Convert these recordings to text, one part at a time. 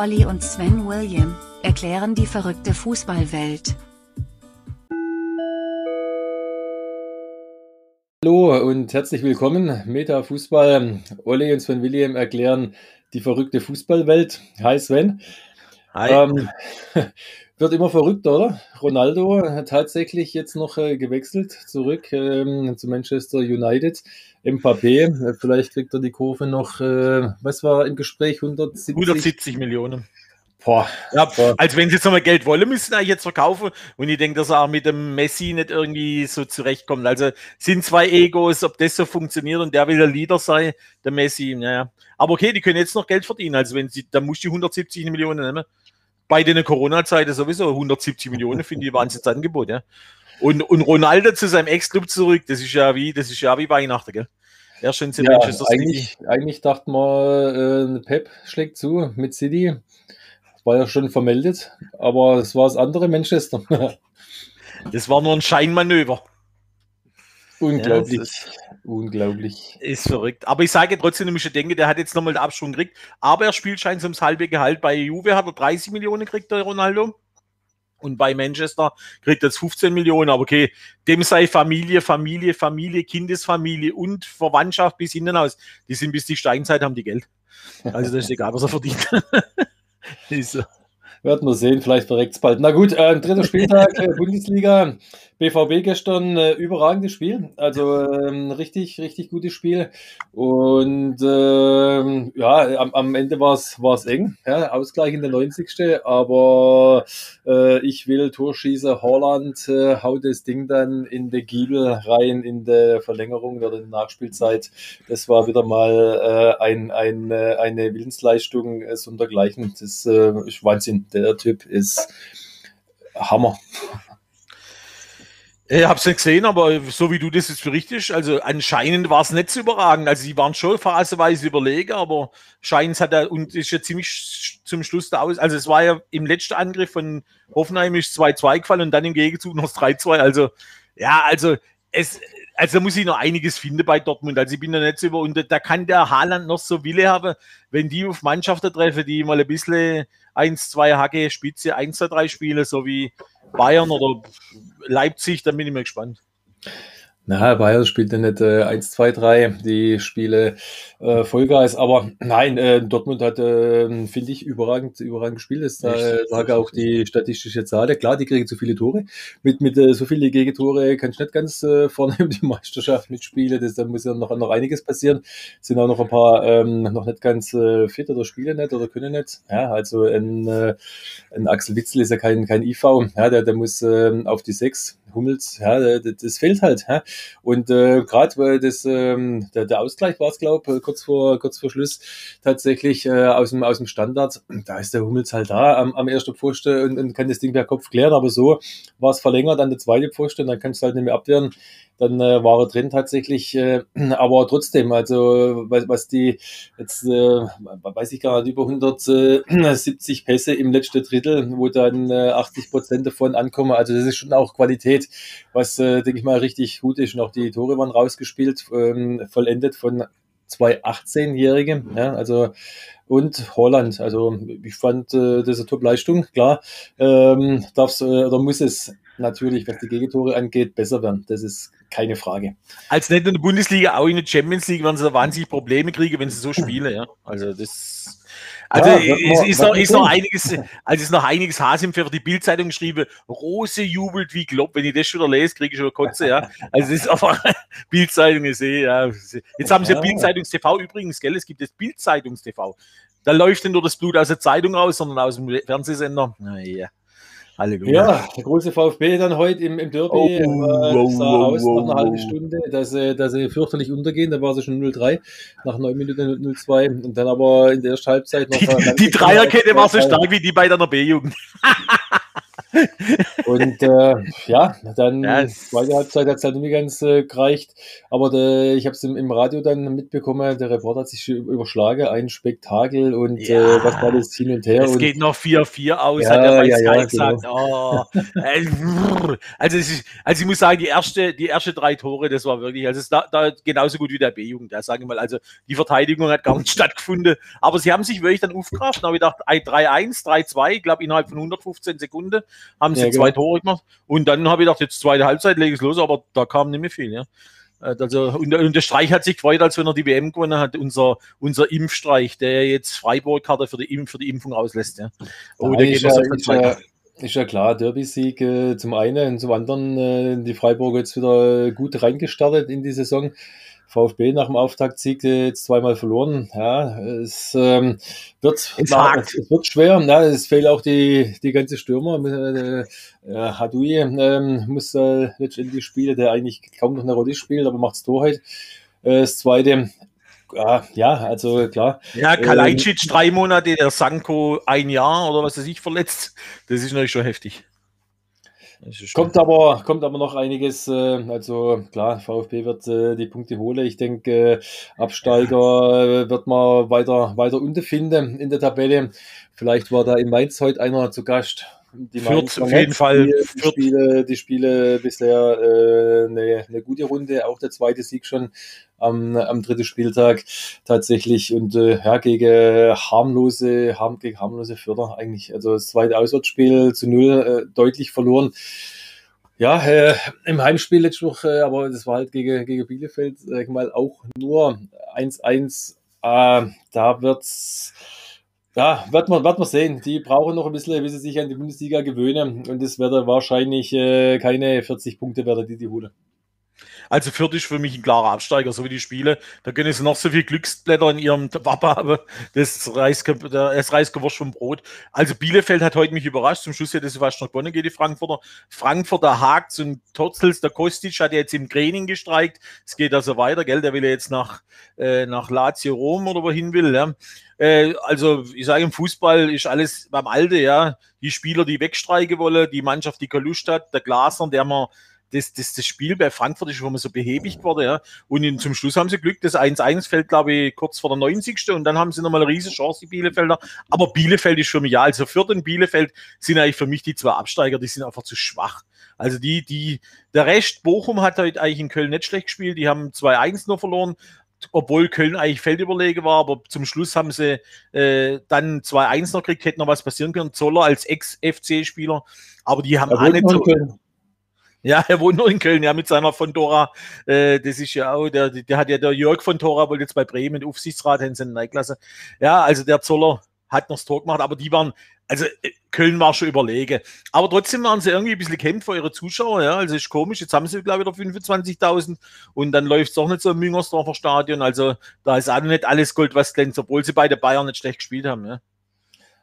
Olli und Sven William erklären die verrückte Fußballwelt. Hallo und herzlich willkommen. Meta Fußball. Olli und Sven William erklären die verrückte Fußballwelt. Hi Sven. Hi. Ähm, wird immer verrückter, oder? Ronaldo hat tatsächlich jetzt noch äh, gewechselt zurück ähm, zu Manchester United. Mbappé, äh, vielleicht kriegt er die Kurve noch, äh, was war im Gespräch? 170, 170 Millionen. Boah, Ja, boah. als wenn sie jetzt nochmal Geld wollen, müssen sie jetzt verkaufen. Und ich denke, dass er auch mit dem Messi nicht irgendwie so zurechtkommt. Also sind zwei Egos, ob das so funktioniert und der will der Leader sein, der Messi. Naja. Aber okay, die können jetzt noch Geld verdienen. Also wenn sie, da muss die 170 Millionen nehmen. Bei den Corona-Zeiten sowieso 170 Millionen finde ich Wahnsinnsangebot, ja. Und, und Ronaldo zu seinem Ex-Club zurück, das ist ja wie, das ist ja wie Weihnachten, gell? Er schon zu Ja, Manchester City. eigentlich, eigentlich dachten wir, äh, Pep schlägt zu mit City. War ja schon vermeldet, aber es war das andere Manchester. Das war nur ein Scheinmanöver. unglaublich, Ja, das unglaublich. Ist verrückt. Aber ich sage trotzdem, ja denken, der hat jetzt nochmal den Abschwung gekriegt. Aber er spielt scheinbar ums halbe Gehalt. Bei Juve hat er 30 Millionen gekriegt, der Ronaldo. Und bei Manchester kriegt er jetzt 15 Millionen. Aber okay, dem sei Familie, Familie, Familie, Kindesfamilie und Verwandtschaft bis hinten aus. Die sind bis die Steinzeit, haben die Geld. Also das ist egal, was er verdient. ist so. Werden wir sehen, vielleicht verreckt es bald. Na gut, äh, dritter Spieltag äh, Bundesliga. BVB gestern äh, überragendes Spiel. Also ähm, richtig, richtig gutes Spiel. Und ähm, ja, am, am Ende war es eng. Ja, Ausgleich in der 90. Aber äh, ich will Torschießer Holland, äh, haut das Ding dann in der Giebel rein in der Verlängerung oder in der Nachspielzeit. Das war wieder mal äh, ein, ein, äh, eine Willensleistung äh, sondergleichen. Das äh, ist Wahnsinn. Der Typ ist Hammer. Ich habe es nicht gesehen, aber so wie du das jetzt berichtest, also anscheinend war es nicht so überragend. Also die waren schon phasenweise überlegen, aber scheint hat er und ist ja ziemlich zum Schluss da aus. Also es war ja im letzten Angriff von Hoffenheim ist 2-2 gefallen und dann im Gegenzug noch das 3-2. Also ja, also es, also da muss ich noch einiges finden bei Dortmund. Also ich bin da nicht so über und da kann der Haaland noch so Wille haben, wenn die auf Mannschaften treffen, die mal ein bisschen 1, 2 Hacke, Spitze, 1, 2, 3 spielen, so wie Bayern oder Leipzig, dann bin ich mal gespannt. Na, Bayern spielt ja nicht äh, 1, 2, 3, die Spiele äh, Vollgas, aber nein, äh, Dortmund hat, äh, finde ich, überragend, überragend gespielt. Das äh, sage auch die statistische Zahl. Klar, die kriegen zu viele Tore. Mit, mit äh, so viele Gegentore kannst du nicht ganz äh, vorne die Meisterschaft mitspielen. Das, da muss ja noch, noch einiges passieren. Sind auch noch ein paar ähm, noch nicht ganz äh, fit oder spielen nicht oder können nicht. Ja, also ein, äh, ein Axel Witzel ist ja kein, kein IV. Ja, der, der muss äh, auf die 6. Hummels, ja, das, das fehlt halt. Ja. Und äh, gerade weil das ähm, der, der Ausgleich war es, glaube kurz vor kurz vor Schluss tatsächlich äh, aus dem aus dem Standard. Da ist der Hummels halt da am, am ersten Pfosten und, und kann das Ding per Kopf klären. Aber so war es verlängert an der zweite Pfosten, dann kannst du halt nicht mehr abwehren. Dann äh, war er drin tatsächlich, äh, aber trotzdem, also was, was die jetzt, äh, weiß ich gar nicht, über 170 Pässe im letzten Drittel, wo dann äh, 80 Prozent davon ankommen. Also das ist schon auch Qualität, was, äh, denke ich mal, richtig gut ist. Und auch die Tore waren rausgespielt, ähm, vollendet von zwei 18-Jährigen. Ja, also und Holland. Also ich fand äh, das eine Top-Leistung. Klar, ähm, darf's äh, oder muss es natürlich, was die Gegentore angeht, besser werden. Das ist keine Frage. Als nicht in der Bundesliga, auch in der Champions League werden sie da wahnsinnig Probleme kriegen, wenn sie so spielen, ja. Also das. Also Ja, es ist, noch, ist noch einiges, also ist noch einiges Hasim für die Bildzeitung geschrieben. Rose jubelt wie Klopp. Wenn ich das schon wieder lese, kriege ich schon Kotze, ja. Also das ist einfach Bildzeitung ist eh, ja. Jetzt haben sie ja Ja. Bildzeitungstv übrigens, gell? Es gibt das Bildzeitungstv. Da läuft nicht nur das Blut aus der Zeitung raus, sondern aus dem Fernsehsender. Naja. Halleluja. Ja, der große VfB dann heute im, im Derby Oh, äh, oh, sah oh, aus nach oh, einer halben. Stunde, dass sie, dass sie fürchterlich untergehen. Da war sie schon 0-3, nach 9 Minuten 0-2 und dann aber in der ersten Halbzeit noch. Die, die Dreierkette war so stark wie die bei deiner B-Jugend. Und äh, ja, dann Ja, zweite Halbzeit hat es halt nicht ganz äh, gereicht. Aber der, ich habe es im, im Radio dann mitbekommen, der Reporter hat sich überschlagen, ein Spektakel und Ja. äh, was war das hin und her. Es und, geht noch 4-4 aus, Ja, hat er bei ja, Sky ja, gesagt. Oh, äh, brr. also, ist, also ich muss sagen, die erste, die erste drei Tore, das war wirklich, also es ist da, da genauso gut wie der B-Jugend, ja, sage ich mal. Also die Verteidigung hat gar nicht stattgefunden. Aber sie haben sich wirklich dann aufgerafft. Dann habe ich gedacht, 3-1, 3-2, ich glaube innerhalb von 115 Sekunden haben sie Ja, zwei genau. Tore gemacht. Und dann habe ich gedacht, jetzt zweite Halbzeit lege ich los, aber da kam nicht mehr viel, ja. Äh, Also, und, und der Streich hat sich gefreut, als wenn er die WM gewonnen hat, unser, unser Impfstreich, der jetzt Freiburg-Karte für die, Impf, für die Impfung auslässt. Ja. Oh, Nein, ist, ja, ist, ja, ist ja klar, Derby-Sieg äh, zum einen und zum anderen äh, die Freiburger jetzt wieder gut reingestartet in die Saison. VfB nach dem Auftaktsieg äh, jetzt zweimal verloren. Ja, es ähm, wird, na, es, es wird schwer. Ja, es fehlt auch die, die ganze Stürmer. Äh, äh, Hadoui ähm, muss äh, letztendlich spielen, der eigentlich kaum noch eine Rolle spielt, aber macht's Tor heute. Äh, das zweite, ja, ja, also klar. Ja, Kalajdzic drei Monate, der Sanko ein Jahr oder was weiß ich verletzt. Das ist natürlich schon heftig. Kommt aber, kommt aber noch einiges. Äh, also klar, VfB wird äh, die Punkte holen. Ich denke, äh, Absteiger wird man weiter, weiter unten finden in der Tabelle. Vielleicht war da in Mainz heute einer zu Gast. Die Fürth auf jeden Fall. Die. Spiele, die Spiele bisher äh, eine, eine gute Runde. Auch der zweite Sieg schon am, am dritten Spieltag tatsächlich und äh, ja, gegen harmlose, harm, gegen harmlose Förder eigentlich. Also das zweite Auswärtsspiel zu null äh, deutlich verloren. Ja, äh, im Heimspiel letzte Woche, äh, aber das war halt gegen, gegen Bielefeld, sag ich mal, auch nur 1-1. Äh, da wird's, ja, wird man, wird man sehen. Die brauchen noch ein bisschen, bis sie sich an die Bundesliga gewöhnen. Und das wird wahrscheinlich äh, keine 40 Punkte werden, die die holen. Also Fürth ist für mich ein klarer Absteiger, so wie die Spiele. Da können sie noch so viel Glücksblätter in ihrem Wappe haben. Das reißt, das reißt Gewurst vom Brot. Also Bielefeld hat heute mich überrascht. Zum Schluss hätte es fast noch gewonnen gegen die Frankfurter. Frankfurter hakt und Torzels, der Kostic hat jetzt im Training gestreikt. Es geht also weiter, gell? Der will jetzt nach, äh, nach Lazio Rom oder wohin will, ja. Äh, also, ich sage, im Fußball ist alles beim Alte, ja. Die Spieler, die wegstreiken wollen, die Mannschaft, die keine hat, der Glasner, der man das, das, das Spiel bei Frankfurt ist schon mal so behäbig geworden, ja. Und in, zum Schluss haben sie Glück, das 1-1 fällt, glaube ich, kurz vor der 90. Und dann haben sie nochmal eine riesige Chance, die Bielefelder. Aber Bielefeld ist für mich, ja, also Fürth und Bielefeld sind eigentlich für mich die zwei Absteiger, die sind einfach zu schwach. Also die, die, der Rest, Bochum hat heute eigentlich in Köln nicht schlecht gespielt, die haben 2-1 nur verloren, obwohl Köln eigentlich feldüberlegen war, aber zum Schluss haben sie äh, dann 2-1 noch gekriegt, hätte noch was passieren können. Zoller als Ex-FC-Spieler, aber die haben alle so. Ja, er wohnt nur in Köln, ja, mit seiner von Dora. Äh, das ist ja auch, der, der hat ja der Jörg von Dora, wollte jetzt bei Bremen Aufsichtsrat in seiner Klasse. Ja, also der Zoller hat noch das Tor gemacht, aber die waren, also äh, Köln war schon überlegen. Aber trotzdem waren sie irgendwie ein bisschen kämpft für ihre Zuschauer, ja, also ist komisch. Jetzt haben sie, glaube ich, wieder 25.000 und dann läuft es doch nicht so im Müngersdorfer Stadion. Also da ist auch nicht alles Gold, was glänzt, obwohl sie bei der Bayern nicht schlecht gespielt haben, ja.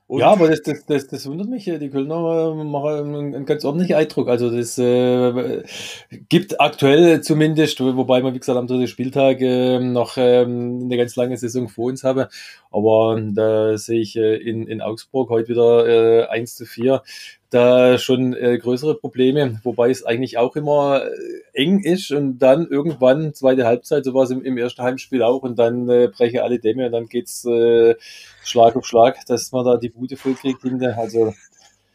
Und Ja, aber das, das, das, das wundert mich. äh, Die Kölner äh, machen einen, ganz ordentlichen Eindruck. Also das äh, gibt aktuell zumindest, wobei wir, wie gesagt, am dritten Spieltag äh, noch ähm, eine ganz lange Saison vor uns haben. Aber da sehe ich äh, in, in Augsburg heute wieder äh, 1 zu 4 da schon äh, größere Probleme, wobei es eigentlich auch immer äh, eng ist und dann irgendwann zweite Halbzeit, so war es im, im ersten Heimspiel auch und dann äh, brechen alle Dämme und dann geht's äh, Schlag auf Schlag, dass man da die Bude voll kriegt hinter. Also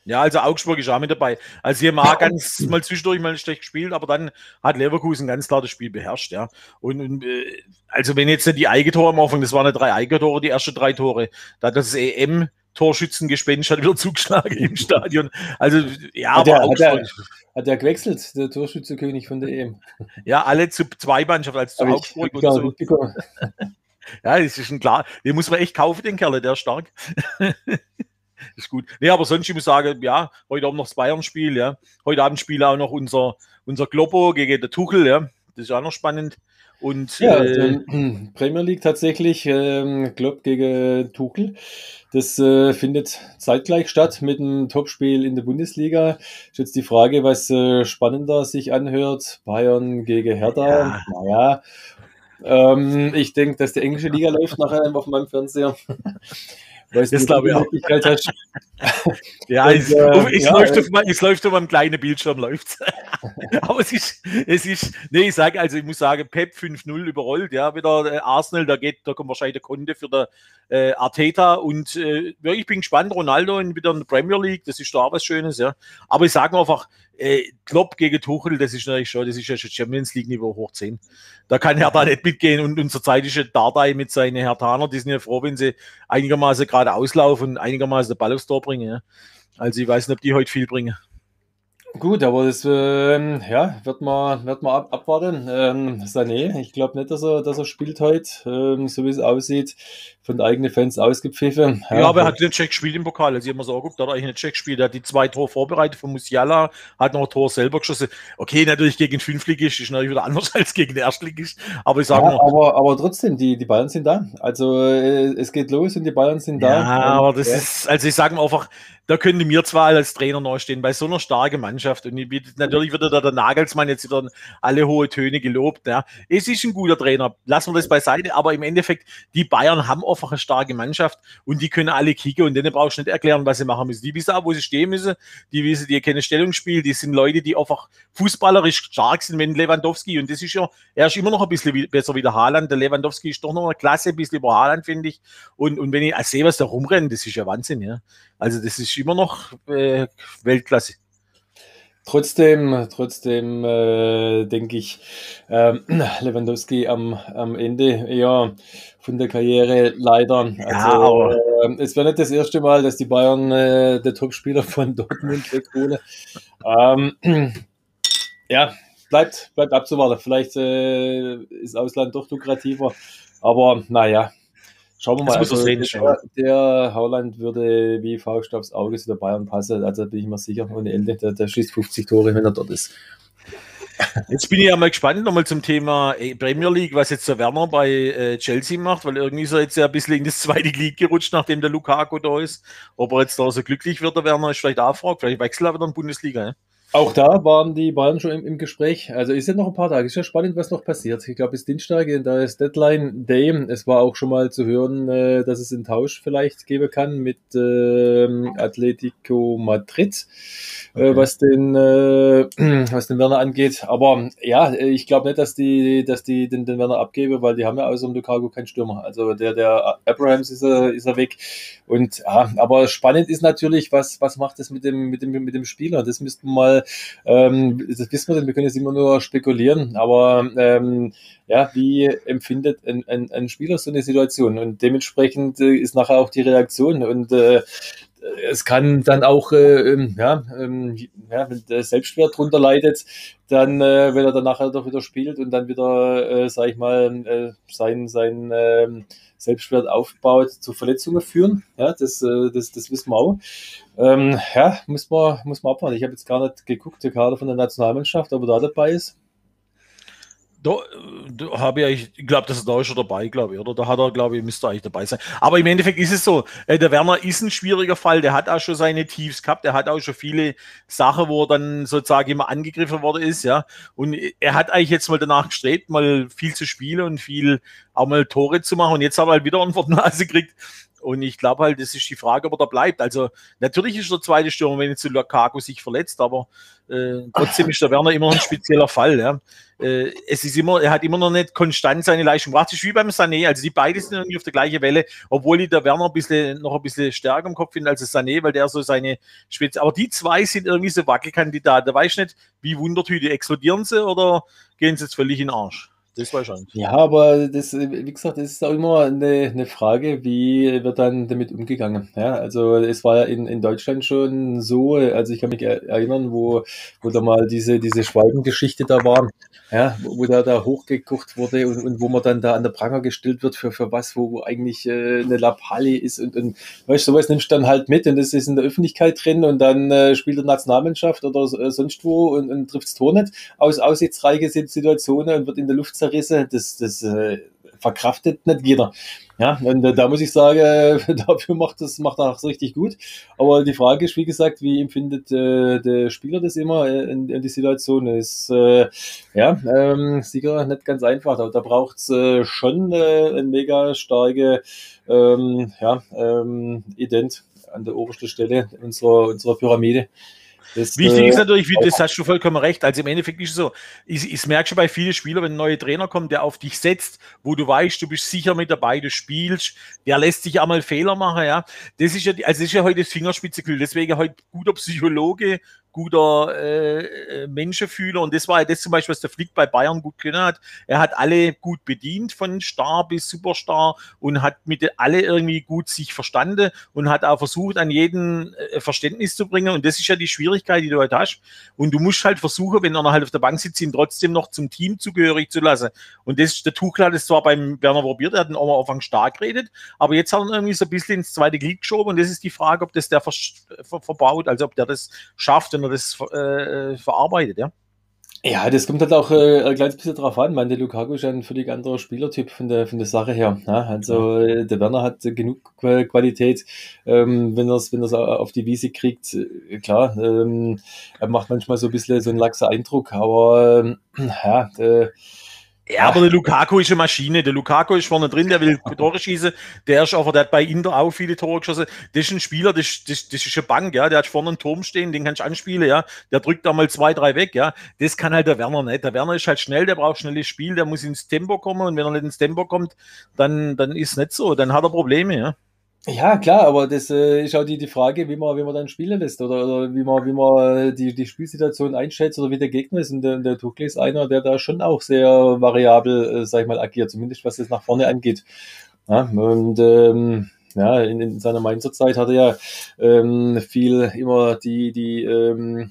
Ja, also Augsburg ist auch mit dabei. Also hier mal ganz mal zwischendurch mal schlecht gespielt, aber dann hat Leverkusen ganz klar das Spiel beherrscht, ja. Und, und äh, also wenn jetzt die Eigentore am Anfang, das waren ja drei Eigentore, die ersten drei Tore, da hat das EM Torschützengespenst hat wieder zugeschlagen im Stadion. Also ja, Hat aber er- hat er- hat er gewechselt, der Torschützekönig von der EM. ja, alle zu zwei Mannschaften, also zu Augsburg und so. Ja, das ist ein klar. Den muss man echt kaufen, den Kerl, der ist stark. ist gut. Nee, aber sonst, ich muss sagen, ja, heute Abend noch das Bayern-Spiel, ja. Heute Abend spielt auch noch unser, unser Globo gegen der Tuchel, ja. Das ist auch noch spannend. Und Ja, äh, Premier League tatsächlich, ähm, Klopp gegen Tuchel. Das äh, findet zeitgleich statt mit einem Topspiel in der Bundesliga. Ist jetzt die Frage, was äh, spannender sich anhört. Bayern gegen Hertha. Ja. Naja, ähm, ich denke, dass die englische Liga läuft nachher auf meinem Fernseher. Weißt das glaube ich auch. Hast. ja, Und, es, äh, es, ja, läuft äh, auf, es läuft auf einem kleinen Bildschirm, läuft Aber es ist, es ist, nee, ich sage, also ich muss sagen, Pep 5-0 überrollt, ja, wieder äh, Arsenal, da geht, da kommt wahrscheinlich der Kunde für der äh, Arteta und äh, ja, ich bin gespannt, Ronaldo in, wieder in der Premier League, das ist da auch was Schönes, ja. Aber ich sage einfach, äh, Klopp gegen Tuchel, das ist natürlich schon, das ist ja schon Champions League Niveau hoch 10. Da kann Hertha nicht mitgehen und unser zeitliche Dardai mit seinen Hertaner, die sind ja froh, wenn sie einigermaßen gerade auslaufen und einigermaßen den Ball aufs Tor bringen, ja. Also ich weiß nicht, ob die heute viel bringen. Gut, aber das ähm, ja, wird man, wird man ab, abwarten. Ähm, Sané, ich glaube nicht, dass er, dass er spielt heute, ähm, so wie es aussieht, von eigenen Fans ausgepfiffen. Ja, aber er hat nicht Check gespielt im Pokal. Also ich habe mir so angeguckt, da hat er eigentlich nicht Check gespielt. Er hat die zwei Tore vorbereitet von Musiala, hat noch ein Tor selber geschossen. Okay, natürlich gegen den Fünftligist ist natürlich wieder anders als gegen den Erstligist. Aber ich sage Ja, mal, aber, aber trotzdem, die, die Bayern sind da. Also äh, es geht los und die Bayern sind da. ja, aber das ja. ist, also ich sage mal einfach, da könnte mir zwar als Trainer neu stehen, bei so einer starken Mannschaft. Und natürlich wird da der Nagelsmann jetzt wieder alle hohe Töne gelobt. Ja. Es ist ein guter Trainer, lassen wir das beiseite, aber im Endeffekt, die Bayern haben einfach eine starke Mannschaft und die können alle kicken und denen brauchst du nicht erklären, was sie machen müssen. Die wissen auch, wo sie stehen müssen, die wissen, die kennen Stellungsspiel, die sind Leute, die einfach fußballerisch stark sind, wenn Lewandowski, und das ist ja, er ist immer noch ein bisschen wie, besser wie der Haaland, der Lewandowski ist doch noch eine Klasse, ein bisschen über Haaland, finde ich. Und, und wenn ich sehe, was da rumrennt, das ist ja Wahnsinn, ja. Also das ist immer noch äh, Weltklasse. Trotzdem, trotzdem äh, denke ich, ähm, Lewandowski am, am Ende eher von der Karriere leider. Also, aber- ähm, es wäre nicht das erste Mal, dass die Bayern äh, der Topspieler von Dortmund wegholen. Ähm, ja, bleibt, bleibt abzuwarten. Vielleicht äh, ist Ausland doch lukrativer, aber naja. Schauen wir mal. Also, sehen, der, der Haaland würde wie Faust aufs Auge zu der Bayern passen. Also bin ich mir sicher. Ohne Ende. Der, der schießt 50 Tore, wenn er dort ist. Jetzt bin ich ja mal gespannt nochmal zum Thema äh, Premier League, was jetzt der Werner bei äh, Chelsea macht, weil irgendwie ist er jetzt ja ein bisschen in das zweite Glied gerutscht, nachdem der Lukaku da ist. Ob er jetzt da so glücklich wird, der Werner, ist vielleicht auch Frage. Vielleicht wechselt er wieder in die Bundesliga. Ne? Auch da waren die Bayern schon im, im Gespräch. Also ist ja noch ein paar Tage. Ist ja spannend, was noch passiert. Ich glaube, bis Dienstag, da ist Deadline Day. Es war auch schon mal zu hören, äh, dass es einen Tausch vielleicht geben kann mit ähm, Atletico Madrid, äh, Okay. was den äh, was den Werner angeht. Aber ja, ich glaube nicht, dass die, dass die den, den Werner abgeben, weil die haben ja außer dem Lukaku keinen Stürmer. Also der, der Abrahams ist er, ist er weg. Und ja, aber spannend ist natürlich, was, was macht das mit dem, mit dem, mit dem Spieler? Das müssten wir ähm, das wissen wir denn, wir können jetzt immer nur spekulieren, aber ähm, ja, wie empfindet ein, ein, ein Spieler so eine Situation? Und dementsprechend äh, ist nachher auch die Reaktion. Und äh, es kann dann auch, äh, ähm, ja, ähm, ja, wenn der Selbstwert drunter leidet, dann, äh, wenn er dann nachher doch wieder spielt und dann wieder, äh, sag ich mal, äh, sein, sein Selbstwert aufbaut, zu Verletzungen führen. Ja, das, äh, das, das wissen wir auch. Ähm, ja, muss man, muss man abwarten. Ich habe jetzt gar nicht geguckt, der Kader von der Nationalmannschaft, ob er da dabei ist. Da, da habe ich, ich glaube, das ist da er dabei, glaube ich, oder? Da hat er, glaube ich, müsste eigentlich dabei sein. Aber im Endeffekt ist es so, äh, der Werner ist ein schwieriger Fall, der hat auch schon seine Tiefs gehabt, der hat auch schon viele Sachen, wo er dann sozusagen immer angegriffen worden ist, ja. Und er hat eigentlich jetzt mal danach gestrebt, mal viel zu spielen und viel auch mal Tore zu machen. Und jetzt hat er halt wieder eine Nase gekriegt. Und ich glaube halt, das ist die Frage, ob er da bleibt. Also natürlich ist der zweite Stürmer, wenn jetzt Lukaku sich verletzt, aber äh, trotzdem ist der Werner immer ein spezieller Fall. Ja. Äh, es ist immer, er hat immer noch nicht konstant seine Leistung gebracht. Wie beim Sané. Also die beiden sind irgendwie auf der gleichen Welle, obwohl ich der Werner ein bisschen, noch ein bisschen stärker im Kopf finde als der Sané, weil der so seine Spitze. Aber die zwei sind irgendwie so Wackelkandidaten. Da weiß ich nicht, wie Wundertüte explodieren sie oder gehen sie jetzt völlig in den Arsch. Das wahrscheinlich. Ja, aber das, wie gesagt, das ist auch immer eine, eine Frage, wie wird dann damit umgegangen. Ja, also es war ja in, in Deutschland schon so, also ich kann mich er- erinnern, wo, wo da mal diese, diese Schweigengeschichte da war, ja, wo da, da hochgekocht wurde und, und wo man dann da an der Pranger gestellt wird für, für was, wo, wo eigentlich äh, eine Lappalie ist und, und weißt du, sowas nimmst du dann halt mit und das ist in der Öffentlichkeit drin und dann äh, spielt der Nationalmannschaft oder äh, sonst wo und, und trifft das Tor nicht aus aussichtsreiche Situationen und wird in der Luft zerrissen. Das, das äh, verkraftet nicht jeder. Ja, und äh, da muss ich sagen, dafür macht das macht er auch richtig gut. Aber die Frage ist, wie gesagt, wie empfindet äh, der Spieler das immer in, in die Situation? ist äh, ja ähm, sicher nicht ganz einfach. Da, da braucht es äh, schon äh, eine mega starke ähm, ja, ähm, Ident an der obersten Stelle unserer, unserer Pyramide. Das, Wichtig äh, ist natürlich, wie, das hast du vollkommen recht. Also im Endeffekt ist es so, ich, ich merke schon bei vielen Spielern, wenn ein neuer Trainer kommt, der auf dich setzt, wo du weißt, du bist sicher mit dabei, du spielst, der lässt sich einmal Fehler machen, ja. Das ist ja, also das ist ja heute das Fingerspitzengefühl. Deswegen heute guter Psychologe, guter äh, Menschenfühler und das war ja das zum Beispiel, was der Flick bei Bayern gut können hat. Er hat alle gut bedient, von Star bis Superstar und hat mit alle irgendwie gut sich verstanden und hat auch versucht, an jeden äh, Verständnis zu bringen. Und das ist ja die Schwierigkeit, die du halt hast. Und du musst halt versuchen, wenn er halt auf der Bank sitzt, ihn trotzdem noch zum Team zugehörig zu lassen. Und das ist der Tuchel hat es zwar beim Werner probiert, er hat ihn auch mal auf Anfang stark geredet, aber jetzt hat er irgendwie so ein bisschen ins zweite Glied geschoben. Und das ist die Frage, ob das der ver verbaut, also ob der das schafft. Und er das äh, verarbeitet, ja. Ja, das kommt halt auch äh, ein kleines bisschen drauf an. Meine, Lukaku ist ja ein völlig anderer Spielertyp von der, von der Sache her. Ja, also äh, der Werner hat genug Qualität, ähm, wenn er es wenn er's auf die Wiese kriegt. Äh, klar, ähm, er macht manchmal so ein bisschen so einen laxer Eindruck, aber ähm, ja, der, ja, aber der Lukaku ist eine Maschine. Der Lukaku ist vorne drin, der will Tore schießen. Der ist aber, der hat bei Inter auch viele Tore geschossen. Das ist ein Spieler, das, das, das ist eine Bank, ja. Der hat vorne einen Turm stehen, den kannst du anspielen, ja. Der drückt da mal zwei, drei weg, ja. Das kann halt der Werner nicht. Der Werner ist halt schnell, der braucht schnelles Spiel, der muss ins Tempo kommen und wenn er nicht ins Tempo kommt, dann, dann ist es nicht so. Dann hat er Probleme, ja. Ja, klar, aber das äh, ist auch die, die Frage, wie man, wie man dann spielen lässt oder, oder wie man, wie man die, die Spielsituation einschätzt oder wie der Gegner ist. Und der, der Tuchel ist einer, der da schon auch sehr variabel, äh, sag ich mal, agiert, zumindest was das nach vorne angeht. Ja, und ähm, ja, in, in seiner Mainzer Zeit hat er ja ähm, viel immer die, die ähm,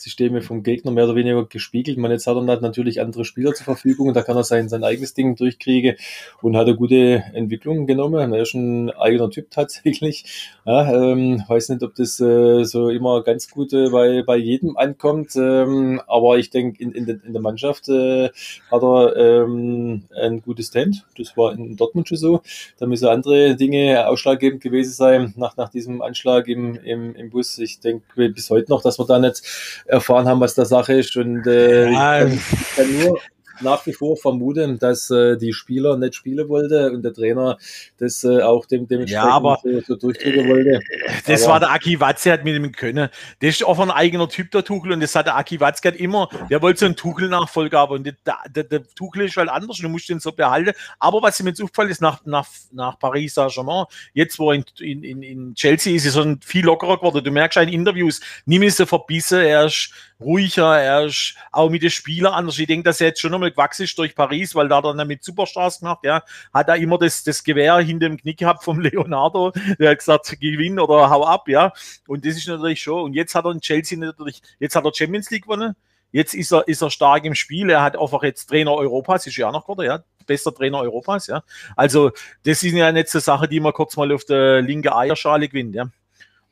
Systeme vom Gegner mehr oder weniger gespiegelt. Man jetzt hat er natürlich andere Spieler zur Verfügung und da kann er sein, sein eigenes Ding durchkriegen und hat eine gute Entwicklung genommen. Er ist ein eigener Typ tatsächlich. Ja, ähm, weiß nicht, ob das äh, so immer ganz gut äh, bei, bei jedem ankommt, ähm, aber ich denke, in, in, in der Mannschaft äh, hat er ähm, ein gutes Stand. Das war in Dortmund schon so. Da müssen andere Dinge ausschlaggebend gewesen sein nach, nach diesem Anschlag im, im, im Bus. Ich denke bis heute noch, dass wir da nicht erfahren haben, was da Sache ist. Und äh, ja. ich kann nur nach wie vor vermuten, dass äh, die Spieler nicht spielen wollte und der Trainer das äh, auch dem dementsprechend ja, aber, so, so durchdrücken wollte. Das aber, war der Aki Watze hat mit ihm können. Das ist auch ein eigener Typ, der Tuchel, und das hat der Aki Watzke immer, der wollte so einen Tuchel-Nachfolger haben und der, der, der, Tuchel ist halt anders und du musst den so behalten. Aber was mir jetzt aufgefallen ist, nach, nach, nach Paris Saint-Germain, jetzt wo er in, in, in Chelsea ist, ist er viel lockerer geworden. Du merkst in Interviews, nie mehr so verbissen, er ist ruhiger, er ist auch mit den Spielern anders. Ich denke, dass er jetzt schon nochmal gewachsen ist durch Paris, weil da hat er dann mit Superstars gemacht, ja, hat er immer das, das Gewehr hinter dem Knick gehabt vom Leonardo, der hat gesagt, gewinn oder hau ab, ja. Und das ist natürlich schon, und jetzt hat er in Chelsea natürlich, jetzt hat er Champions League gewonnen, Jetzt ist er, ist er stark im Spiel. Er hat einfach jetzt Trainer Europas, ist ja auch noch geworden, ja. Bester Trainer Europas, ja. Also, das ist ja nicht so Sache, die man kurz mal auf der linke Eierschale gewinnt, ja.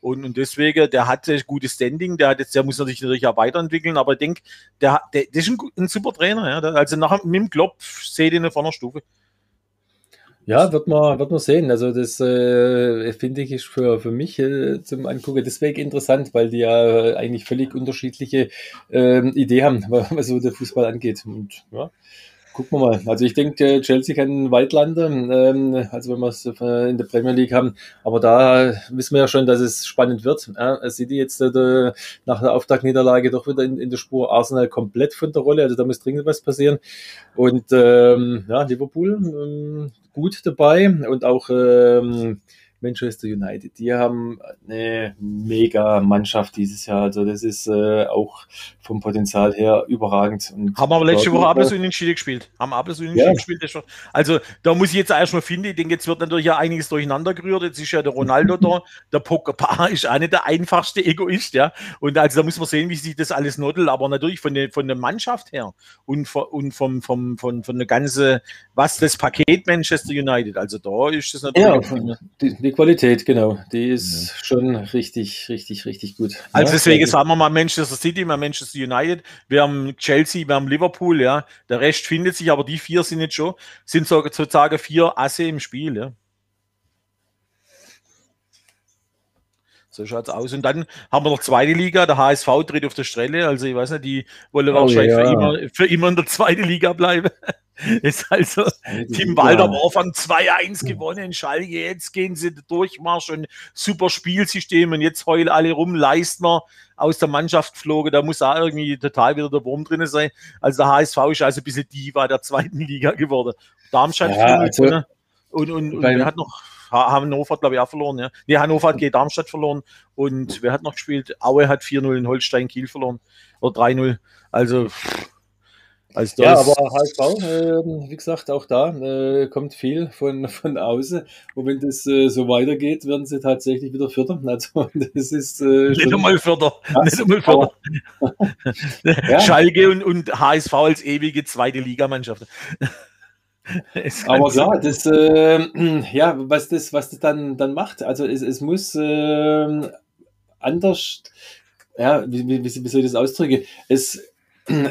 Und, und deswegen, der hat ein gutes Standing, der hat jetzt, der muss natürlich natürlich auch weiterentwickeln, aber ich denke, der, der, der ist ein, ein super Trainer, ja. Also nach mit dem Klopp seht ihr eine vorne Stufe. Ja, wird man, wird man sehen. Also das äh, finde ich ist für, für mich äh, zum Angucken deswegen interessant, weil die ja eigentlich völlig unterschiedliche äh, Ideen haben, was so der Fußball angeht. Und ja, Gucken wir mal. Also ich denke, Chelsea kann weit landen, ähm, also wenn wir es in der Premier League haben. Aber da wissen wir ja schon, dass es spannend wird. Ja, City jetzt äh, nach der Auftaktniederlage doch wieder in, in, der Spur. Arsenal komplett von der Rolle, also da muss dringend was passieren. Und ähm, ja, Liverpool ähm, gut dabei und auch ähm, Manchester United. Die haben eine mega Mannschaft dieses Jahr. Also das ist äh, auch vom Potenzial her überragend. Und haben aber letzte Woche Abels Unentschieden gespielt. Haben Abels Unentschieden ja. gespielt. Also da muss ich jetzt erstmal finden, ich denke, jetzt wird natürlich ja einiges durcheinander gerührt. Jetzt ist ja der Ronaldo da, der Pogba ist auch nicht der einfachste Egoist, ja. Und also da muss man sehen, wie sich das alles notelt, aber natürlich von der, von der Mannschaft her und, von, und vom, vom, von, von der ganzen, was das Paket Manchester United, also da ist das natürlich. Ja, die Qualität, genau. Die ist ja. schon richtig, richtig, richtig gut. Also deswegen sagen wir mal Manchester City, mal Manchester United, wir haben Chelsea, wir haben Liverpool, ja. Der Rest findet sich, aber die vier sind jetzt schon, sind sozusagen vier Asse im Spiel, ja. So schaut es aus. Und dann haben wir noch zweite Liga, der HSV tritt auf der Stelle. Also ich weiß nicht, die wollen oh, wahrscheinlich ja. für, immer, für immer in der zweiten Liga bleiben. ist also Team Walder am Anfang 2-1 gewonnen, Schalke, jetzt gehen sie Durchmarsch und super Spielsystem und jetzt heulen alle rum, Leistner aus der Mannschaft flogen, da muss auch irgendwie total wieder der Wurm drin sein. Also der HSV ist also ein bisschen Diva der zweiten Liga geworden. Darmstadt ja, also, und, und, und wer hat noch Hannover hat, glaube ich, auch verloren. Ja. Nee, Hannover hat gegen Darmstadt verloren. Und wer hat noch gespielt? Aue hat 4-0 in Holstein Kiel verloren. Oder 3-0. Also. Also ja, aber HSV, äh, wie gesagt, auch da äh, kommt viel von, von außen. Und wenn das äh, so weitergeht, werden sie tatsächlich wieder Vierter. Also, das ist, äh, Nicht einmal Vierter. Nicht einmal Vierter. ja. Schalke und, und HSV als ewige zweite Ligamannschaft. Aber klar, das, äh, ja, was das, was das dann, dann macht, also es, es muss äh, anders, ja, wie, wie, wie soll ich das ausdrücken? Es,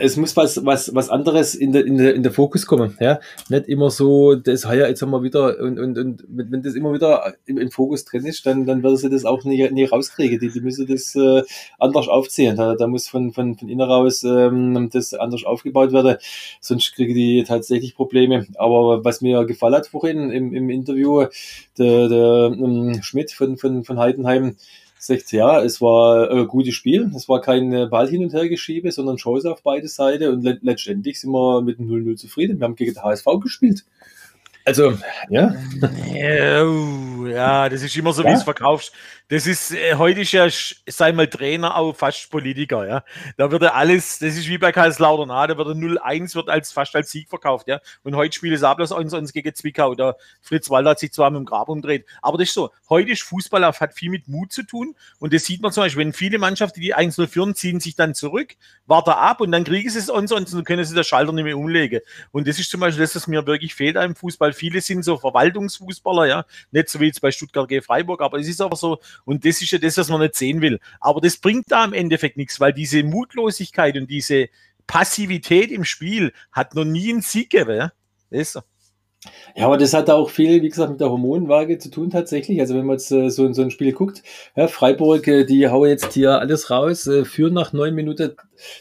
es muss was, was, was anderes in der, in der, in der Fokus kommen, ja. Nicht immer so, das, ja, jetzt haben wir wieder, und, und, und wenn das immer wieder im, im Fokus drin ist, dann, dann werden sie das auch nie, nie rauskriegen. Die, die müssen das äh, anders aufziehen. Da, da muss von, von, von innen raus ähm, das anders aufgebaut werden, sonst kriegen die tatsächlich Probleme. Aber was mir gefallen hat vorhin im, im Interview, der, der ähm, Schmidt von, von, von Heidenheim, sagt, ja, es war ein gutes Spiel. Es war kein Ball hin und her geschiebe, sondern Chance auf beide Seiten. Und le letztendlich sind wir mit dem 0-0 zufrieden. Wir haben gegen den HSV gespielt. Also, ja. Ja, das ist immer so, ja. wie es verkaufst. Das ist, äh, heute ist ja, sei mal Trainer, auch fast Politiker, ja. Da wird ja alles, das ist wie bei Kaiserslautern, ah, da wird 0-1 wird als, fast als Sieg verkauft, ja. Und heute spielt es uns, uns gegen Zwickau. Der Fritz Walter hat sich zwar mit dem Grab umdreht, aber das ist so. Heute ist Fußball, hat viel mit Mut zu tun. Und das sieht man zum Beispiel, wenn viele Mannschaften, die 1-0 führen, ziehen sich dann zurück, warten ab und dann kriegen sie es uns und dann können sie den Schalter nicht mehr umlegen. Und das ist zum Beispiel das, was mir wirklich fehlt im Fußball viele sind so Verwaltungsfußballer, ja, nicht so wie jetzt bei Stuttgart gegen Freiburg, aber es ist aber so, und das ist ja das, was man nicht sehen will. Aber das bringt da im Endeffekt nichts, weil diese Mutlosigkeit und diese Passivität im Spiel hat noch nie einen Sieg gegeben, ja. Das ist so. Ja, aber das hat auch viel, wie gesagt, mit der Hormonwaage zu tun tatsächlich. Also wenn man jetzt äh, so, so ein Spiel guckt, ja, Freiburg, äh, die hauen jetzt hier alles raus, äh, führen nach neun Minuten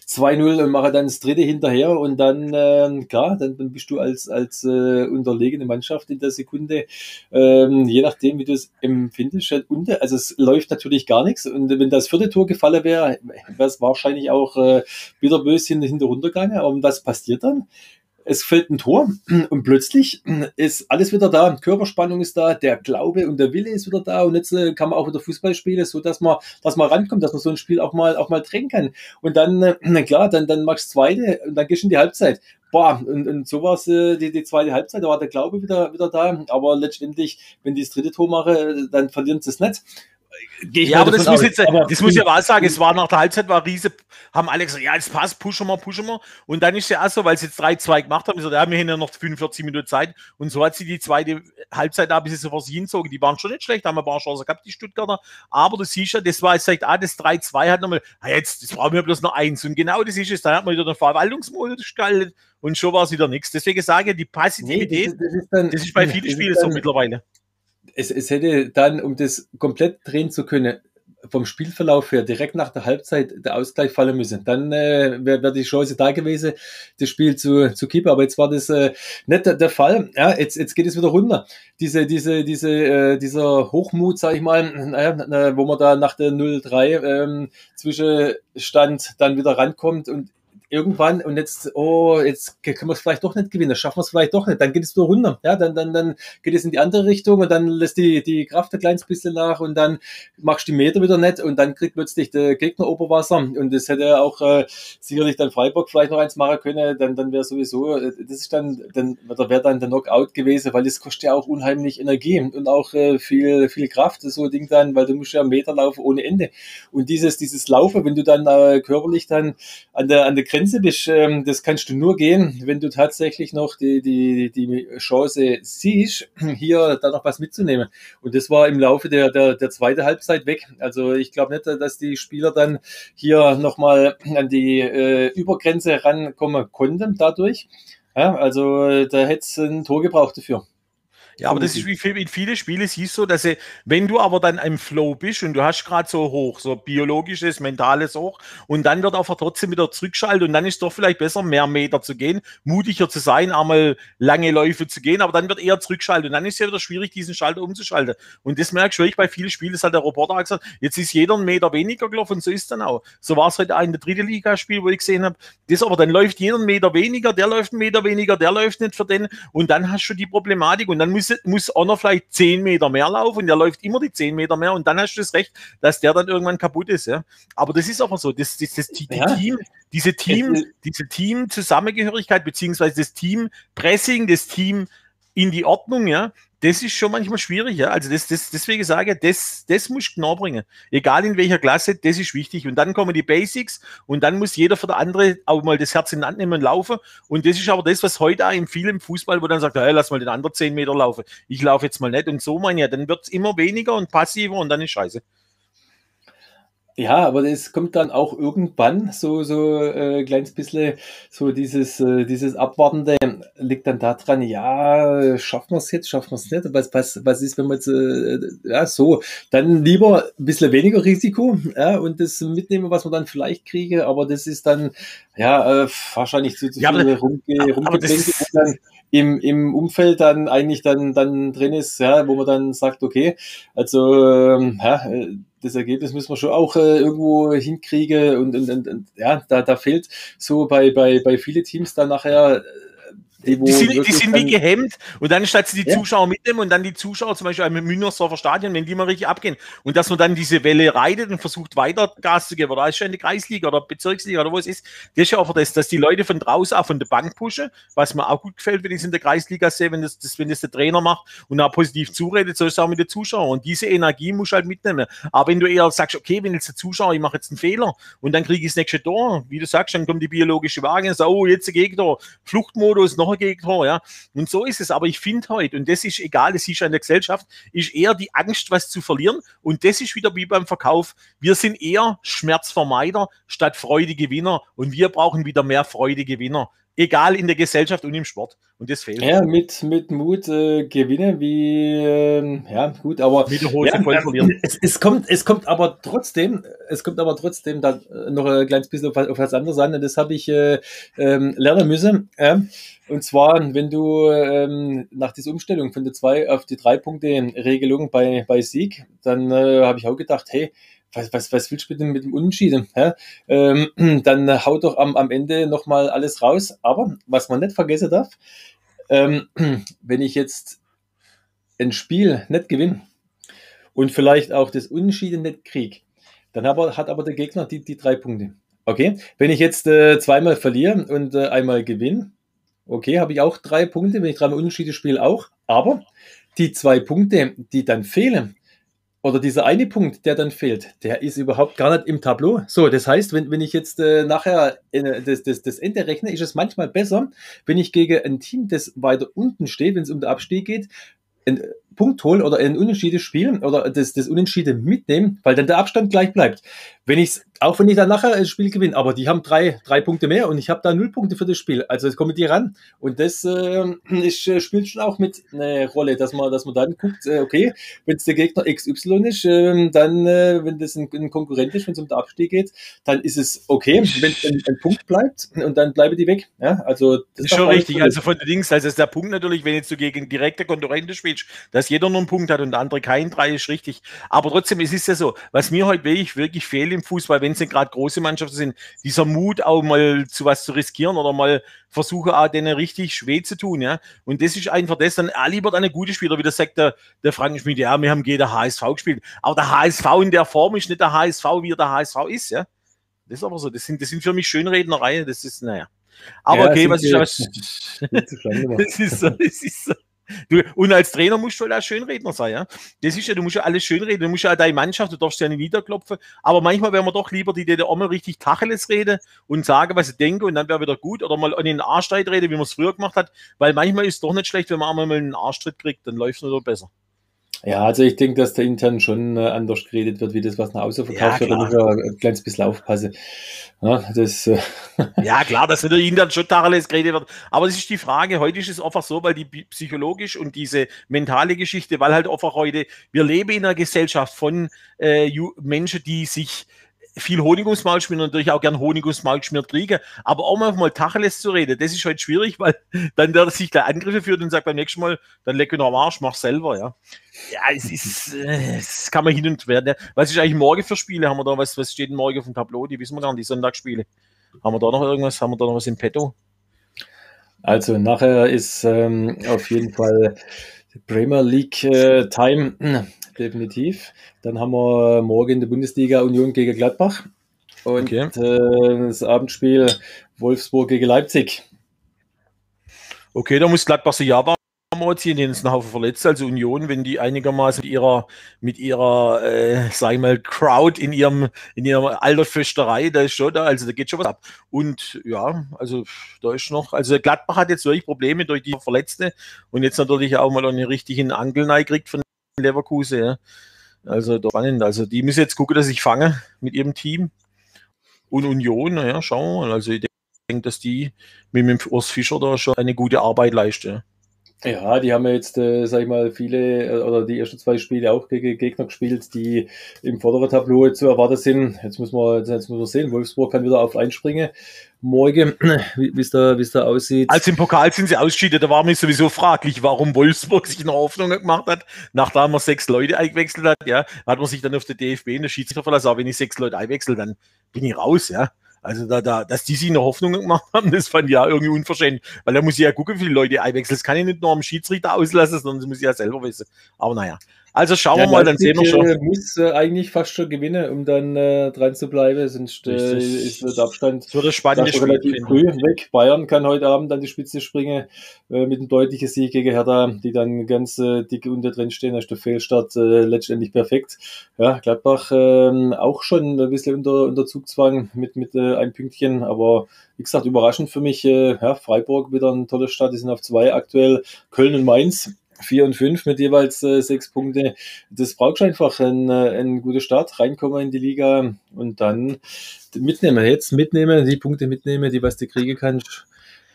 2-0 und machen dann das dritte hinterher und dann, äh, klar, dann, dann bist du als, als äh, unterlegene Mannschaft in der Sekunde, ähm, je nachdem, wie du es empfindest, halt unter. Also es läuft natürlich gar nichts und wenn das vierte Tor gefallen wäre, wäre es wahrscheinlich auch äh, wieder böse hinter runtergegangen. Aber was passiert dann? Es fällt ein Tor und plötzlich ist alles wieder da. Körperspannung ist da, der Glaube und der Wille ist wieder da und jetzt äh, kann man auch wieder Fußball spielen, so dass man, dass man rankommt, dass man so ein Spiel auch mal, auch mal drehen kann. Und dann, äh, klar, dann, dann machst du zweite und dann gehst du in die Halbzeit. Boah, und, und so war es äh, die, die zweite Halbzeit, da war der Glaube wieder, wieder da. Aber letztendlich, wenn die das dritte Tor machen, dann verlieren sie es nicht ja, aber das muss, jetzt, das muss ich aber auch sagen, es war nach der Halbzeit, war riese, haben alle gesagt, ja, jetzt passt, pushen wir, pushen wir. Und dann ist ja auch so, weil sie jetzt 3-2 gemacht haben, gesagt, ja, wir haben ja noch 45 Minuten Zeit. Und so hat sie die zweite Halbzeit da ein bisschen so vor sich hinzogen. Die waren schon nicht schlecht, haben ein paar Chancen gehabt, die Stuttgarter. Aber du siehst ja, das war jetzt sagt, ah, das 3-2 hat nochmal, ah, jetzt, das brauchen wir bloß noch eins. Und genau das ist es, dann hat man wieder den Verwaltungsmodus gestaltet und schon war es wieder nichts. Deswegen sage ich, die Passivität, nee, das, ist, das, ist dann, das ist bei vielen Spielen so mittlerweile es, es hätte dann, um das komplett drehen zu können, vom Spielverlauf her direkt nach der Halbzeit der Ausgleich fallen müssen. Dann äh, wäre wär die Chance da gewesen, das Spiel zu, zu kippen. Aber jetzt war das äh, nicht der, der Fall. Ja, jetzt, jetzt geht es wieder runter. Diese, diese, diese, äh, dieser Hochmut, sag ich mal, naja, wo man da nach der 0-3 ähm, Zwischenstand dann wieder rankommt und irgendwann und jetzt, oh, jetzt können wir es vielleicht doch nicht gewinnen, schaffen wir es vielleicht doch nicht, dann geht es nur runter, ja, dann, dann, dann geht es in die andere Richtung und dann lässt die, die Kraft ein kleines bisschen nach und dann machst du die Meter wieder nicht und dann kriegt plötzlich der Gegner Oberwasser und das hätte auch äh, sicherlich dann Freiburg vielleicht noch eins machen können, dann, dann wäre sowieso, äh, das ist dann, dann, da wäre dann der Knockout gewesen, weil das kostet ja auch unheimlich Energie und auch äh, viel, viel Kraft, so ein Ding dann, weil du musst ja Meter laufen ohne Ende. Und dieses, dieses Laufen, wenn du dann äh, körperlich dann an der, an der Grenze Grenze bist, ähm, das kannst du nur gehen, wenn du tatsächlich noch die, die, die Chance siehst, hier da noch was mitzunehmen. Und das war im Laufe der, der, der zweiten Halbzeit weg. Also ich glaube nicht, dass die Spieler dann hier nochmal an die äh, Übergrenze rankommen konnten dadurch. Ja, also da hätte es ein Tor gebraucht dafür. Ja, aber das ist wie viel, in viele Spiele siehst du, dass sie, wenn du aber dann im Flow bist und du hast gerade so hoch, so biologisches, mentales hoch, und dann wird einfach trotzdem wieder zurückschaltet und dann ist es doch vielleicht besser, mehr Meter zu gehen, mutiger zu sein, einmal lange Läufe zu gehen, aber dann wird eher zurückschaltet und dann ist es ja wieder schwierig, diesen Schalter umzuschalten. Und das merkst du wirklich bei vielen Spielen, das hat der Roboter gesagt, jetzt ist jeder einen Meter weniger gelaufen und so ist dann auch. So war es heute halt in der dritten Liga-Spiel, wo ich gesehen habe, das aber dann läuft jeder einen Meter weniger, der läuft einen Meter weniger, der läuft nicht für den und dann hast du die Problematik und dann muss muss, muss Honor vielleicht 10 Meter mehr laufen und der läuft immer die 10 Meter mehr und dann hast du das Recht, dass der dann irgendwann kaputt ist. Ja? Aber das ist aber so, das, das, das, die, ja. Team, diese Team, diese Team-Zusammengehörigkeit beziehungsweise das Team-Pressing, das Team in die Ordnung, ja, das ist schon manchmal schwierig, ja. Also das, das, deswegen sage ich, das, das muss ich genau bringen. Egal in welcher Klasse, das ist wichtig. Und dann kommen die Basics und dann muss jeder für der andere auch mal das Herz in die Hand nehmen und laufen. Und das ist aber das, was heute auch im vielen Fußball, wo dann sagt, hey, lass mal den anderen 10 Meter laufen. Ich laufe jetzt mal nicht. Und so meine ich, dann wird es immer weniger und passiver und dann ist scheiße. Ja, aber das kommt dann auch irgendwann so so äh, kleines bisschen so dieses äh, dieses abwartende liegt dann daran, ja, schaffen wir es jetzt, schaffen wir es nicht, was was was ist, wenn wir jetzt äh, ja so, dann lieber ein bisschen weniger Risiko, ja, und das mitnehmen, was wir dann vielleicht kriege, aber das ist dann ja äh, wahrscheinlich zu, zu ja, viel rumge rumgedenkt dann im, im Umfeld dann eigentlich dann dann drin ist, ja, wo man dann sagt, okay, also ähm, ja, äh, das Ergebnis müssen wir schon auch äh, irgendwo hinkriegen und, und, und, und ja, da, da fehlt so bei, bei, bei viele Teams dann nachher die, die, sind, die sind wie gehemmt und dann statt sie die ja. Zuschauer mitnehmen und dann die Zuschauer zum Beispiel im Müngersdorfer Stadion, wenn die mal richtig abgehen und dass man dann diese Welle reitet und versucht weiter Gas zu geben, oder ist schon eine Kreisliga oder Bezirksliga oder wo es ist, das ist ja auch das, dass die Leute von draußen auch von der Bank pushen, was mir auch gut gefällt, wenn ich es in der Kreisliga sehe, wenn das, das, wenn das der Trainer macht und auch positiv zuredet, so ist es auch mit den Zuschauern und diese Energie muss halt mitnehmen. Aber wenn du eher sagst, okay, wenn jetzt der Zuschauer, ich mache jetzt einen Fehler und dann kriege ich das nächste Tor, wie du sagst, dann kommt die biologische Waage und sagt, oh, jetzt der Gegner, Fluchtmodus, noch ein Gegentor, ja. Und so ist es. Aber ich finde heute, und das ist egal, das ist in der Gesellschaft, ist eher die Angst, was zu verlieren. Und das ist wieder wie beim Verkauf. Wir sind eher Schmerzvermeider statt Freudegewinner. Und wir brauchen wieder mehr Freudegewinner egal in der Gesellschaft und im Sport. Und das fehlt. Ja, mit, mit Mut äh, gewinnen, wie, äh, ja, gut, aber. Mit der Hose ja, voll verlieren. Es, es, kommt, es kommt aber trotzdem, es kommt aber trotzdem da noch ein kleines bisschen auf, auf was anderes an, und das habe ich äh, ähm, lernen müssen. Äh, und zwar, wenn du ähm, nach dieser Umstellung von der zwei auf die drei Punkte Regelung bei, bei Sieg, dann äh, habe ich auch gedacht, hey, was, was, was willst du dem, mit dem Unentschieden? Ähm, dann haut doch am, am Ende nochmal alles raus. Aber was man nicht vergessen darf, ähm, wenn ich jetzt ein Spiel nicht gewinne und vielleicht auch das Unentschieden nicht kriege, dann aber, hat aber der Gegner die, die drei Punkte. Okay, wenn ich jetzt äh, zweimal verliere und äh, einmal gewinne, okay, habe ich auch drei Punkte. Wenn ich dreimal Unentschieden spiele, auch. Aber die zwei Punkte, die dann fehlen, oder dieser eine Punkt, der dann fehlt, der ist überhaupt gar nicht im Tableau. So, das heißt, wenn, wenn ich jetzt äh, nachher äh, das, das, das Ende rechne, ist es manchmal besser, wenn ich gegen ein Team, das weiter unten steht, wenn es um den Abstieg geht, ein Punkt holen oder ein Unentschieden spielen oder das, das Unentschieden mitnehmen, weil dann der Abstand gleich bleibt. Wenn ich auch wenn ich dann nachher das Spiel gewinne, aber die haben drei, drei Punkte mehr und ich habe da null Punkte für das Spiel. Also es kommen die ran. Und das äh, ist, äh, spielt schon auch mit eine Rolle, dass man, dass man dann guckt, äh, okay, wenn es der Gegner XY ist, äh, dann, äh, wenn das ein, ein Konkurrent ist, wenn es um den Abstieg geht, dann ist es okay, wenn es ein, ein, Punkt bleibt und dann bleiben die weg. Ja, also das ist schon richtig. Also von Dings, also ist der Punkt natürlich, wenn jetzt du gegen direkte Konkurrenten spielst, dass jeder nur einen Punkt hat und der andere keinen, drei ist richtig. Aber trotzdem, es ist ja so, was mir heute wirklich, wirklich fehlt im Fußball, wenn es gerade große Mannschaften sind, dieser Mut auch mal zu was zu riskieren oder mal versuchen auch denen richtig weh zu tun, ja. Und das ist einfach das, dann auch lieber eine gute Spieler, wie das sagt der, der Frank Schmidt, ja, wir haben gegen der HSV gespielt. Aber der HSV in der Form ist nicht der HSV, wie er der HSV ist, ja. Das ist aber so, das sind, das sind für mich Schönrednereien, das ist, naja. Aber ja, okay, was ich aus. das ist so, das ist so. Du, und als Trainer musst du halt auch Schönredner sein, ja. Das ist ja, du musst ja alles schönreden, du musst ja deine Mannschaft, du darfst ja nicht niederklopfen, aber manchmal wären wir doch lieber die, die auch mal richtig Tacheles reden und sagen, was sie denken und dann wäre wieder gut oder mal an den Arschstreit reden, wie man es früher gemacht hat, weil manchmal ist es doch nicht schlecht, wenn man einmal einen Arschtritt kriegt, dann läuft es wieder besser. Ja, also ich denke, dass da intern schon äh, anders geredet wird, wie das, was nach außen verkauft ja, wird. Da muss man ein kleines bisschen aufpassen. Ja, das, äh ja klar, dass der intern schon Tacheles geredet wird. Aber es ist die Frage, heute ist es einfach so, weil die psychologisch und diese mentale Geschichte, weil halt einfach heute, wir leben in einer Gesellschaft von äh, Menschen, die sich viel Honig ums Maul schmieren und natürlich auch gern Honig ums Maul geschmiert kriege. Aber auch mal Tacheles zu reden, das ist halt schwierig, weil dann der sich da Angriffe führt und sagt beim nächsten Mal, dann leck noch am Arsch, mach selber, ja. Ja, es ist, äh, es kann man hin und her. Was ist eigentlich morgen für Spiele? Haben wir da was, was steht denn morgen auf dem Tableau? Die wissen wir gar nicht, die Sonntagsspiele. Haben wir da noch irgendwas? Haben wir da noch was im Petto? Also nachher ist ähm, auf jeden Fall Premier League äh, Time definitiv. Dann haben wir morgen in der Bundesliga Union gegen Gladbach und okay. äh, das Abendspiel Wolfsburg gegen Leipzig. Okay, da muss Gladbach sich ja ziehen, denen ist ein Haufen verletzt. Also Union, wenn die einigermaßen mit ihrer, mit ihrer, äh, sag ich mal, Crowd in ihrem, in ihrer Alterfesterei, da ist schon da, also da geht schon was ab. Und ja, also da ist noch, also Gladbach hat jetzt wirklich Probleme durch die Verletzte und jetzt natürlich auch mal einen richtigen Angel kriegt von Leverkusen. Ja. Also spannend. Also die müssen jetzt gucken, dass ich fange mit ihrem Team. Und Union, naja, schauen wir mal. Also ich denke, dass die mit dem Urs Fischer da schon eine gute Arbeit leisten. Ja, die haben ja jetzt, äh, sag ich mal, viele äh, oder die ersten zwei Spiele auch gegen Gegner gespielt, die im vorderen Tableau zu erwarten sind. Jetzt muss man, jetzt muss man sehen, Wolfsburg kann wieder auf einspringen. Morgen, wie es da, da aussieht. Als im Pokal sind sie ausgeschieden, da war mir sowieso fraglich, warum Wolfsburg sich noch Hoffnung gemacht hat, nachdem man sechs Leute eingewechselt hat, ja, hat man sich dann auf der DFB in der Schiedsrichter verlassen, aber wenn ich sechs Leute einwechsel, dann bin ich raus, ja. Also da, da, dass die sich eine Hoffnung gemacht haben, das fand ich ja irgendwie unverschämt. Weil da muss ich ja gucken, wie viele Leute einwechseln. Das kann ich nicht nur am Schiedsrichter auslassen, sondern das muss ich ja selber wissen. Aber naja. Also schauen ja, wir mal, dann sehen wir schon. Muss äh, eigentlich fast schon gewinnen, um dann äh, dran zu bleiben. Sonst äh, ist der Abstand das spannende Spiel relativ früh weg. Bayern kann heute Abend an die Spitze springen äh, mit einem deutlichen Sieg gegen Hertha, die dann ganz äh, dick unter drin stehen. Da ist der Fehlstart äh, letztendlich perfekt. Ja, Gladbach äh, auch schon ein bisschen unter, unter Zugzwang mit, mit äh, ein Pünktchen, aber wie gesagt, überraschend für mich. Äh, ja, Freiburg wieder ein toller Start, die sind auf zwei aktuell. Köln und Mainz vier und fünf mit jeweils äh, sechs Punkte. Das braucht einfach ein, äh, ein guter Start, reinkommen in die Liga und dann mitnehmen. Jetzt mitnehmen, die Punkte mitnehmen, die was du kriegen kannst.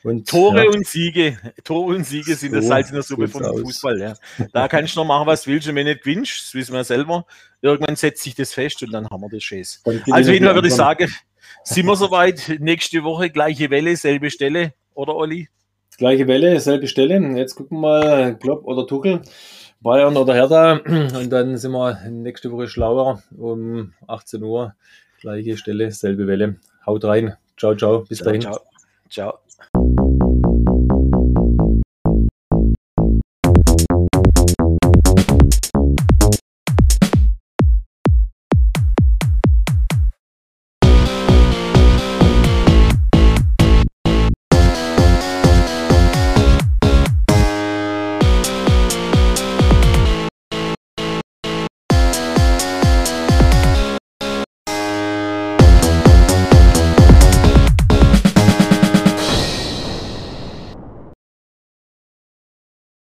Und, Tore ja. und Siege, Tore und Siege sind so, das Salz in der Suppe vom Fußball. Ja. Da kannst du noch machen, was du willst, und wenn du nicht gewinnst, das wissen wir selber, irgendwann setzt sich das fest und dann haben wir das Scheiß. Also jeden Fall würde ich sagen, sind wir soweit, nächste Woche gleiche Welle, selbe Stelle, oder Olli? Gleiche Welle, selbe Stelle. Jetzt gucken wir mal, Klopp oder Tuchel, Bayern oder Hertha. Und dann sind wir nächste Woche schlauer um 18 Uhr. Gleiche Stelle, selbe Welle. Haut rein. Ciao, ciao. Bis ciao, dahin. Ciao. ciao.